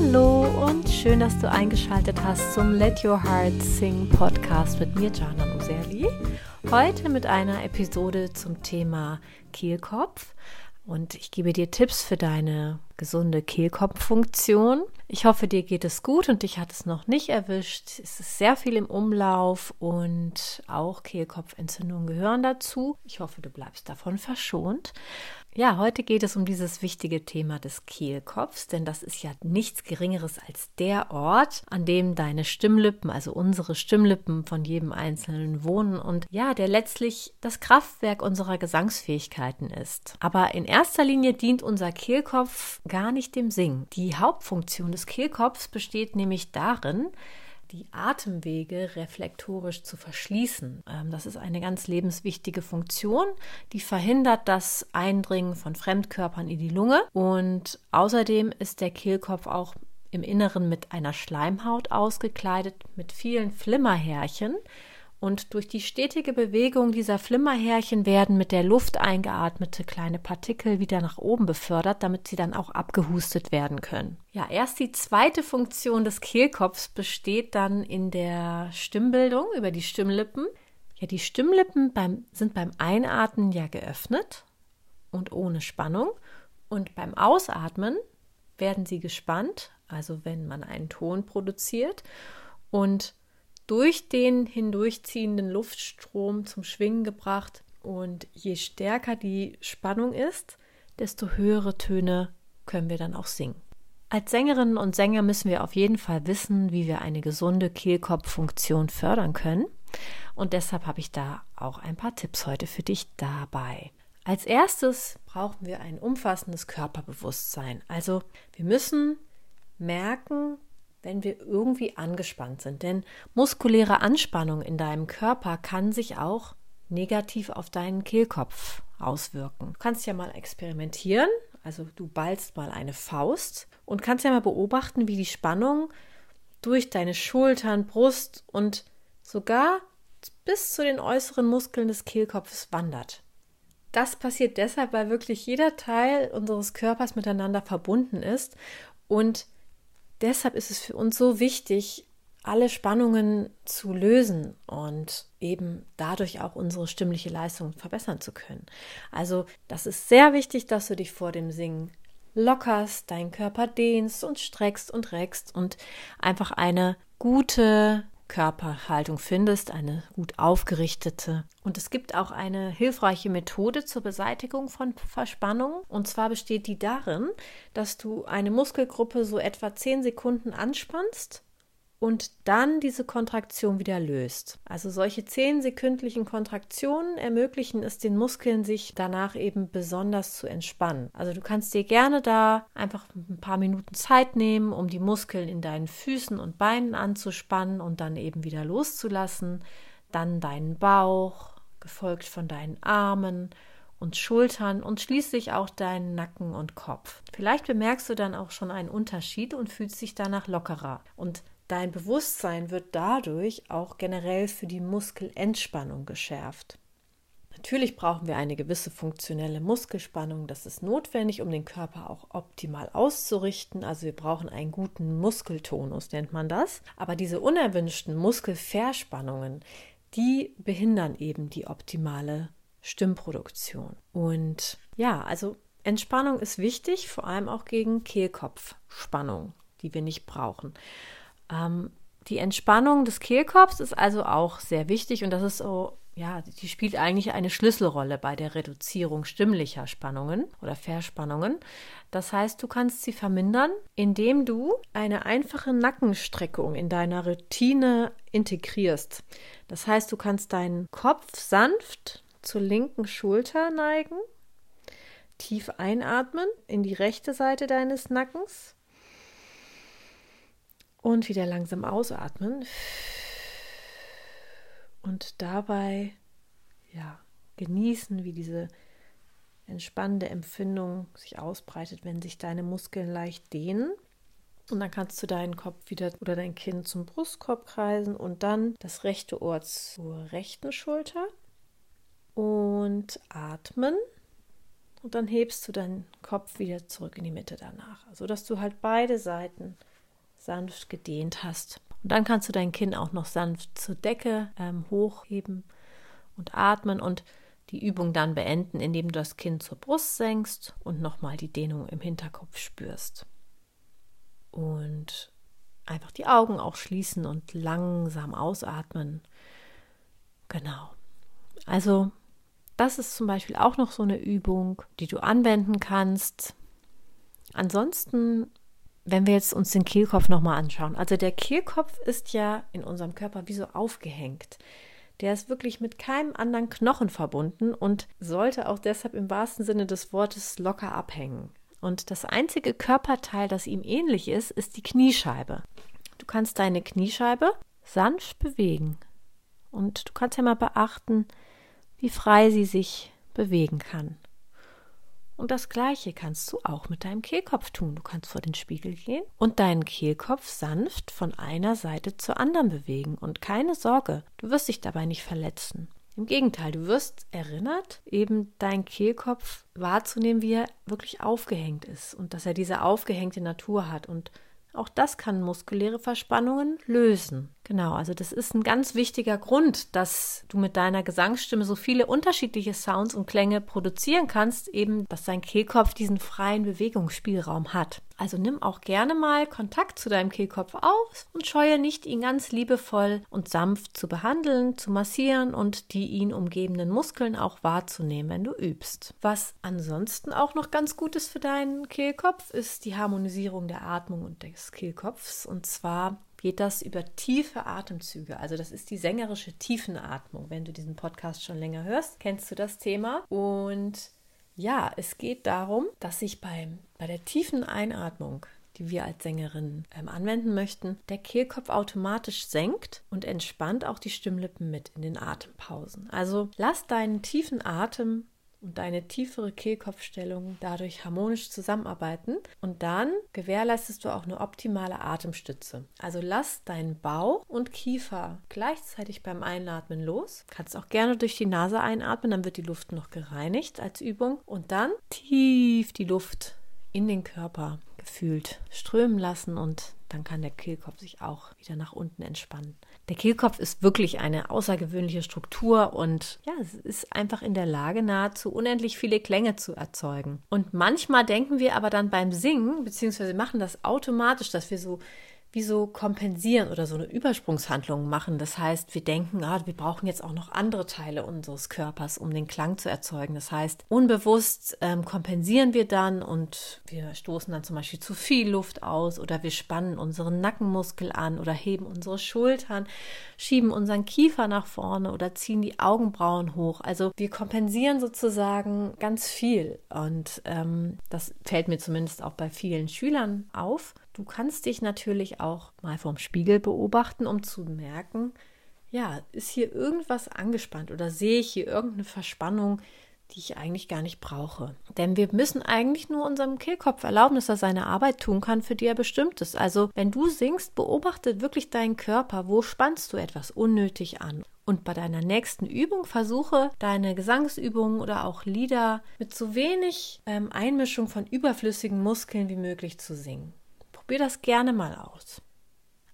Hallo und schön, dass du eingeschaltet hast zum Let Your Heart Sing Podcast mit mir, Jana Userli. Heute mit einer Episode zum Thema Kehlkopf und ich gebe dir Tipps für deine gesunde Kehlkopffunktion. Ich hoffe, dir geht es gut und dich hat es noch nicht erwischt. Es ist sehr viel im Umlauf und auch Kehlkopfentzündungen gehören dazu. Ich hoffe, du bleibst davon verschont. Ja, heute geht es um dieses wichtige Thema des Kehlkopfs, denn das ist ja nichts Geringeres als der Ort, an dem deine Stimmlippen, also unsere Stimmlippen von jedem Einzelnen wohnen und ja, der letztlich das Kraftwerk unserer Gesangsfähigkeiten ist. Aber in erster Linie dient unser Kehlkopf gar nicht dem Singen. Die Hauptfunktion des Kehlkopfs besteht nämlich darin, die Atemwege reflektorisch zu verschließen. Ähm, das ist eine ganz lebenswichtige Funktion, die verhindert das Eindringen von Fremdkörpern in die Lunge. Und außerdem ist der Kehlkopf auch im Inneren mit einer Schleimhaut ausgekleidet, mit vielen Flimmerhärchen, und durch die stetige Bewegung dieser Flimmerhärchen werden mit der Luft eingeatmete kleine Partikel wieder nach oben befördert, damit sie dann auch abgehustet werden können. Ja, erst die zweite Funktion des Kehlkopfs besteht dann in der Stimmbildung über die Stimmlippen. Ja, die Stimmlippen beim, sind beim Einatmen ja geöffnet und ohne Spannung und beim Ausatmen werden sie gespannt, also wenn man einen Ton produziert und durch den hindurchziehenden Luftstrom zum Schwingen gebracht. Und je stärker die Spannung ist, desto höhere Töne können wir dann auch singen. Als Sängerinnen und Sänger müssen wir auf jeden Fall wissen, wie wir eine gesunde Kehlkopffunktion fördern können. Und deshalb habe ich da auch ein paar Tipps heute für dich dabei. Als erstes brauchen wir ein umfassendes Körperbewusstsein. Also wir müssen merken, wenn wir irgendwie angespannt sind. Denn muskuläre Anspannung in deinem Körper kann sich auch negativ auf deinen Kehlkopf auswirken. Du kannst ja mal experimentieren. Also du ballst mal eine Faust und kannst ja mal beobachten, wie die Spannung durch deine Schultern, Brust und sogar bis zu den äußeren Muskeln des Kehlkopfes wandert. Das passiert deshalb, weil wirklich jeder Teil unseres Körpers miteinander verbunden ist und deshalb ist es für uns so wichtig, alle Spannungen zu lösen und eben dadurch auch unsere stimmliche Leistung verbessern zu können. Also das ist sehr wichtig, dass du dich vor dem Singen lockerst, deinen Körper dehnst und streckst und reckst und einfach eine gute Körperhaltung findest, eine gut aufgerichtete. Und es gibt auch eine hilfreiche Methode zur Beseitigung von Verspannung. Und zwar besteht die darin, dass du eine Muskelgruppe so etwa 10 Sekunden anspannst und dann diese Kontraktion wieder löst. Also solche zehnsekündlichen Kontraktionen ermöglichen es den Muskeln, sich danach eben besonders zu entspannen. Also du kannst dir gerne da einfach ein paar Minuten Zeit nehmen, um die Muskeln in deinen Füßen und Beinen anzuspannen und dann eben wieder loszulassen. Dann deinen Bauch, gefolgt von deinen Armen und Schultern und schließlich auch deinen Nacken und Kopf. Vielleicht bemerkst du dann auch schon einen Unterschied und fühlst dich danach lockerer. Und Dein Bewusstsein wird dadurch auch generell für die Muskelentspannung geschärft. Natürlich brauchen wir eine gewisse funktionelle Muskelspannung. Das ist notwendig, um den Körper auch optimal auszurichten. Also wir brauchen einen guten Muskeltonus, nennt man das. Aber diese unerwünschten Muskelverspannungen, die behindern eben die optimale Stimmproduktion. Und ja, also Entspannung ist wichtig, vor allem auch gegen Kehlkopfspannung, die wir nicht brauchen. Ähm, die Entspannung des Kehlkopfs ist also auch sehr wichtig und das ist so, ja, die spielt eigentlich eine Schlüsselrolle bei der Reduzierung stimmlicher Spannungen oder Verspannungen. Das heißt, du kannst sie vermindern, indem du eine einfache Nackenstreckung in deiner Routine integrierst. Das heißt, du kannst deinen Kopf sanft zur linken Schulter neigen, tief einatmen in die rechte Seite deines Nackens und wieder langsam ausatmen. Und dabei ja, genießen, wie diese entspannende Empfindung sich ausbreitet, wenn sich deine Muskeln leicht dehnen. Und dann kannst du deinen Kopf wieder oder dein Kinn zum Brustkorb kreisen und dann das rechte Ohr zur rechten Schulter und atmen. Und dann hebst du deinen Kopf wieder zurück in die Mitte danach, sodass du halt beide Seiten sanft gedehnt hast. Und dann kannst du dein Kinn auch noch sanft zur Decke ähm, hochheben und atmen und die Übung dann beenden, indem du das Kinn zur Brust senkst und nochmal die Dehnung im Hinterkopf spürst. Und einfach die Augen auch schließen und langsam ausatmen. Genau. Also, das ist zum Beispiel auch noch so eine Übung, die du anwenden kannst. Ansonsten, wenn wir jetzt uns den Kehlkopf nochmal anschauen. Also der Kehlkopf ist ja in unserem Körper wie so aufgehängt. Der ist wirklich mit keinem anderen Knochen verbunden und sollte auch deshalb im wahrsten Sinne des Wortes locker abhängen. Und das einzige Körperteil, das ihm ähnlich ist, ist die Kniescheibe. Du kannst deine Kniescheibe sanft bewegen. Und du kannst ja mal beachten, wie frei sie sich bewegen kann. Und das Gleiche kannst du auch mit deinem Kehlkopf tun. Du kannst vor den Spiegel gehen und deinen Kehlkopf sanft von einer Seite zur anderen bewegen. Und keine Sorge, du wirst dich dabei nicht verletzen. Im Gegenteil, du wirst erinnert, eben deinen Kehlkopf wahrzunehmen, wie er wirklich aufgehängt ist und dass er diese aufgehängte Natur hat. Und auch das kann muskuläre Verspannungen lösen. Genau, also das ist ein ganz wichtiger Grund, dass du mit deiner Gesangsstimme so viele unterschiedliche Sounds und Klänge produzieren kannst, eben, dass dein Kehlkopf diesen freien Bewegungsspielraum hat. Also nimm auch gerne mal Kontakt zu deinem Kehlkopf auf und scheue nicht, ihn ganz liebevoll und sanft zu behandeln, zu massieren und die ihn umgebenden Muskeln auch wahrzunehmen, wenn du übst. Was ansonsten auch noch ganz gut ist für deinen Kehlkopf, ist die Harmonisierung der Atmung und des Kehlkopfs. Und zwar geht das über tiefe Atemzüge. Also das ist die sängerische Tiefenatmung. Wenn du diesen Podcast schon länger hörst, kennst du das Thema. Und ja, es geht darum, dass sich beim, bei der tiefen Einatmung die wir als Sängerin ähm, anwenden möchten, der Kehlkopf automatisch senkt und entspannt auch die Stimmlippen mit in den Atempausen. Also lass deinen tiefen Atem und deine tiefere Kehlkopfstellung dadurch harmonisch zusammenarbeiten und dann gewährleistest du auch eine optimale Atemstütze. Also lass deinen Bauch und Kiefer gleichzeitig beim Einatmen los. Kannst auch gerne durch die Nase einatmen, dann wird die Luft noch gereinigt als Übung und dann tief die Luft in den Körper gefühlt strömen lassen und dann kann der Kehlkopf sich auch wieder nach unten entspannen. Der Kehlkopf ist wirklich eine außergewöhnliche Struktur und ja, es ist einfach in der Lage, nahezu unendlich viele Klänge zu erzeugen. Und manchmal denken wir aber dann beim Singen, beziehungsweise machen das automatisch, dass wir so wie so kompensieren oder so eine Übersprungshandlung machen. Das heißt, wir denken, ah, wir brauchen jetzt auch noch andere Teile unseres Körpers, um den Klang zu erzeugen. Das heißt, unbewusst ähm, kompensieren wir dann und wir stoßen dann zum Beispiel zu viel Luft aus oder wir spannen unseren Nackenmuskel an oder heben unsere Schultern, schieben unseren Kiefer nach vorne oder ziehen die Augenbrauen hoch. Also wir kompensieren sozusagen ganz viel und ähm, das fällt mir zumindest auch bei vielen Schülern auf. Du kannst dich natürlich auch mal vorm Spiegel beobachten, um zu merken, ja, ist hier irgendwas angespannt oder sehe ich hier irgendeine Verspannung, die ich eigentlich gar nicht brauche. Denn wir müssen eigentlich nur unserem Kehlkopf erlauben, dass er seine Arbeit tun kann, für die er bestimmt ist. Also, wenn du singst, beobachte wirklich deinen Körper. Wo spannst du etwas unnötig an? Und bei deiner nächsten Übung versuche deine Gesangsübungen oder auch Lieder mit so wenig ähm, Einmischung von überflüssigen Muskeln wie möglich zu singen. Probier das gerne mal aus.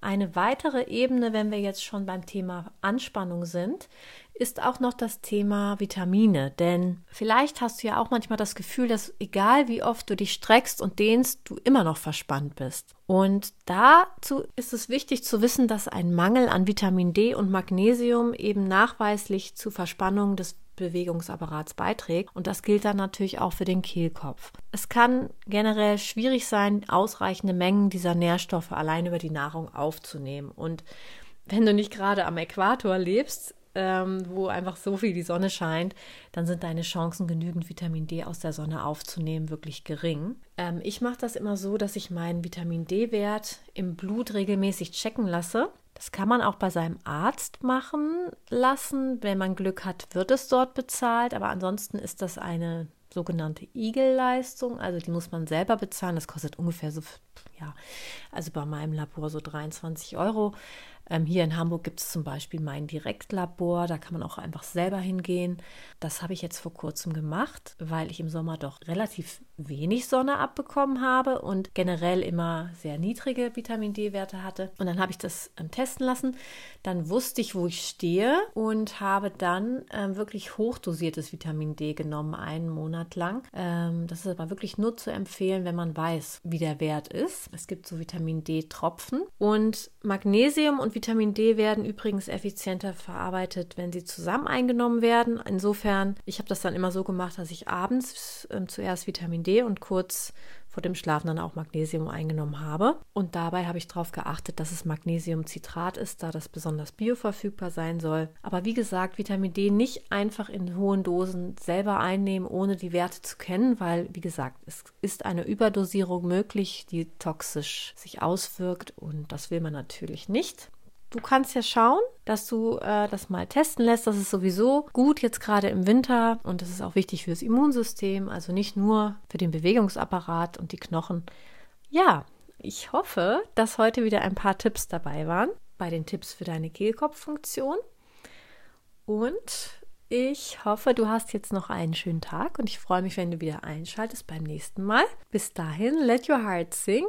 Eine weitere Ebene, wenn wir jetzt schon beim Thema Anspannung sind, ist auch noch das Thema Vitamine. Denn vielleicht hast du ja auch manchmal das Gefühl, dass egal wie oft du dich streckst und dehnst, du immer noch verspannt bist. Und dazu ist es wichtig zu wissen, dass ein Mangel an Vitamin D und Magnesium eben nachweislich zu Verspannung des Bewegungsapparats beiträgt. Und das gilt dann natürlich auch für den Kehlkopf. Es kann generell schwierig sein, ausreichende Mengen dieser Nährstoffe allein über die Nahrung aufzunehmen. Und wenn du nicht gerade am Äquator lebst, ähm, wo einfach so viel die Sonne scheint, dann sind deine Chancen, genügend Vitamin D aus der Sonne aufzunehmen, wirklich gering. Ähm, ich mache das immer so, dass ich meinen Vitamin D-Wert im Blut regelmäßig checken lasse. Das kann man auch bei seinem Arzt machen lassen. Wenn man Glück hat, wird es dort bezahlt. Aber ansonsten ist das eine sogenannte Igel-Leistung. Also die muss man selber bezahlen. Das kostet ungefähr so, ja, also bei meinem Labor so 23 Euro. Ähm, hier in Hamburg gibt es zum Beispiel mein Direktlabor, da kann man auch einfach selber hingehen. Das habe ich jetzt vor kurzem gemacht, weil ich im Sommer doch relativ wenig Sonne abbekommen habe und generell immer sehr niedrige Vitamin D-Werte hatte. Und dann habe ich das ähm, testen lassen. Dann wusste ich, wo ich stehe und habe dann ähm, wirklich hochdosiertes Vitamin D genommen, einen Monat lang. Ähm, das ist aber wirklich nur zu empfehlen, wenn man weiß, wie der Wert ist. Es gibt so Vitamin D-Tropfen und Magnesium und Vitamin D werden übrigens effizienter verarbeitet, wenn sie zusammen eingenommen werden. Insofern, ich habe das dann immer so gemacht, dass ich abends äh, zuerst Vitamin D und kurz vor dem Schlafen dann auch Magnesium eingenommen habe. Und dabei habe ich darauf geachtet, dass es Magnesiumcitrat ist, da das besonders bioverfügbar sein soll. Aber wie gesagt, Vitamin D nicht einfach in hohen Dosen selber einnehmen, ohne die Werte zu kennen, weil, wie gesagt, es ist eine Überdosierung möglich, die toxisch sich auswirkt und das will man natürlich nicht. Du kannst ja schauen, dass du äh, das mal testen lässt. Das ist sowieso gut jetzt gerade im Winter und das ist auch wichtig für das Immunsystem, also nicht nur für den Bewegungsapparat und die Knochen. Ja, ich hoffe, dass heute wieder ein paar Tipps dabei waren bei den Tipps für deine Kehlkopffunktion. Und ich hoffe, du hast jetzt noch einen schönen Tag und ich freue mich, wenn du wieder einschaltest beim nächsten Mal. Bis dahin, let your heart sing.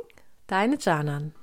Deine Janan.